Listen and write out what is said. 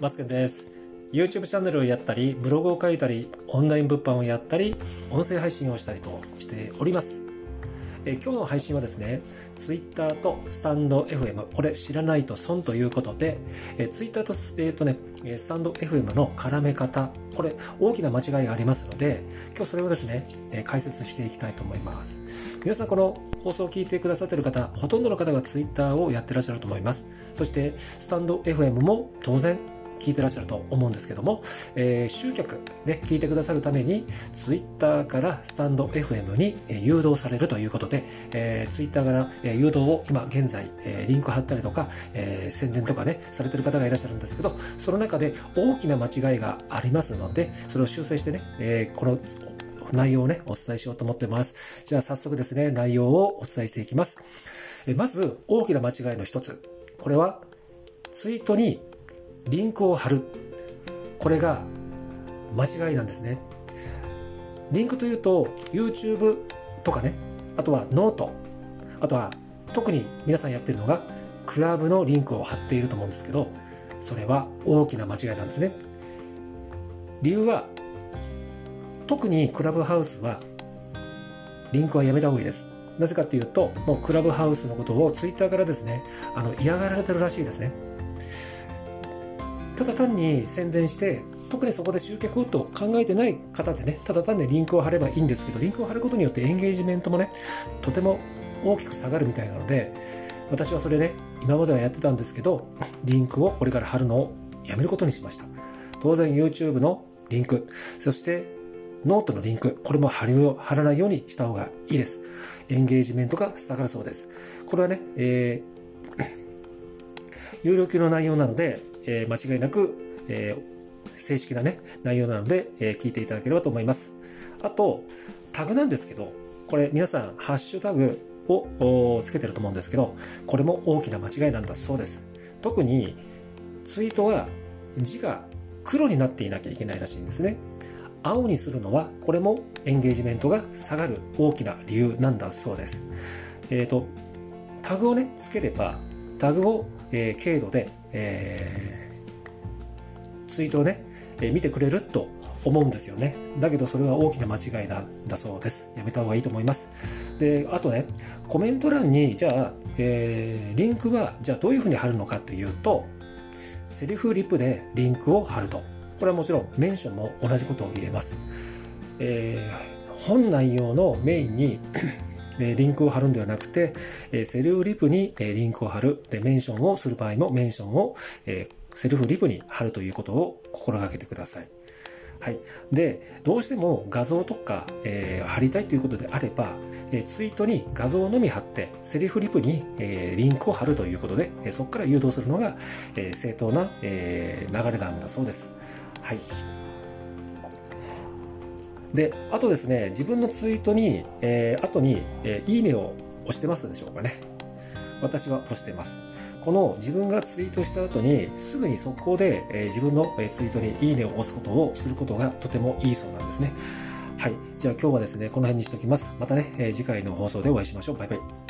マツケです。YouTube チャンネルをやったり、ブログを書いたり、オンライン物販をやったり、音声配信をしたりとしております。え今日の配信はですね、Twitter とスタンド FM、これ知らないと損ということで、え Twitter と,、えーとね、スタンド FM の絡め方、これ大きな間違いがありますので、今日それをですね、え解説していきたいと思います。皆さんこの放送を聞いてくださっている方、ほとんどの方が Twitter をやってらっしゃると思います。そして、スタンド FM も当然聞いてらっしゃると思うんですけども、えー、集客で聞いてくださるために、ツイッターからスタンド FM に誘導されるということで、えー、ツイッターから誘導を今現在、えー、リンク貼ったりとか、えー、宣伝とかね、されてる方がいらっしゃるんですけど、その中で大きな間違いがありますので、それを修正してね、えー、この内容をね、お伝えしようと思ってます。じゃあ早速ですね、内容をお伝えしていきます。えまず、大きな間違いの一つ。これは、ツイートにリンクを貼る。これが間違いなんですね。リンクというと YouTube とかね、あとは note、あとは特に皆さんやってるのがクラブのリンクを貼っていると思うんですけど、それは大きな間違いなんですね。理由は、特にクラブハウスはリンクはやめた方がいいです。なぜかっていうと、もうクラブハウスのことをツイッターからですね、あの嫌がられてるらしいですね。ただ単に宣伝して特にそこで集客と考えてない方でねただ単にリンクを貼ればいいんですけどリンクを貼ることによってエンゲージメントもねとても大きく下がるみたいなので私はそれね今まではやってたんですけどリンクをこれから貼るのをやめることにしました。当然 YouTube のリンクそしてノートのリンクこれも貼る貼らないようにした方がいいです。エンゲージメントが下がるそうです。これはね、えー、有料級の内容なのでえー、間違いなく、えー、正式なね、内容なので、えー、聞いていただければと思います。あと、タグなんですけど、これ皆さん、ハッシュタグをつけてると思うんですけど、これも大きな間違いなんだそうです。特に、ツイートは字が黒になっていなきゃいけないらしいんですね。青にするのは、これもエンゲージメントが下がる大きな理由なんだそうです。えっ、ー、と、タグをね、つければ、タグを、えー、軽度で、えーツイートをね、え見てくれると思うんですよね。だけどそれは大きな間違いなんだそうです。やめた方がいいと思います。で、あとね、コメント欄に、じゃあ、えー、リンクは、じゃあどういうふうに貼るのかというと、セルフリプでリンクを貼ると。これはもちろんメンションも同じことを言えます。えー、本内容のメインにリンクを貼るんではなくて、セルフリプにリンクを貼る。で、メンションをする場合もメンションをセルフリプに貼るということを心がけてください。はい。で、どうしても画像とか、えー、貼りたいということであれば、えー、ツイートに画像のみ貼って、セリフリプに、えー、リンクを貼るということで、えそこから誘導するのが、え正当な、え流れなんだそうです。はい。で、あとですね、自分のツイートに、え後に、えいいねを押してますでしょうかね。私は押してます。この自分がツイートした後にすぐに速攻で、え自分のツイートにいいねを押すことをすることがとてもいいそうなんですね。はい。じゃあ今日はですね、この辺にしておきます。またね、え次回の放送でお会いしましょう。バイバイ。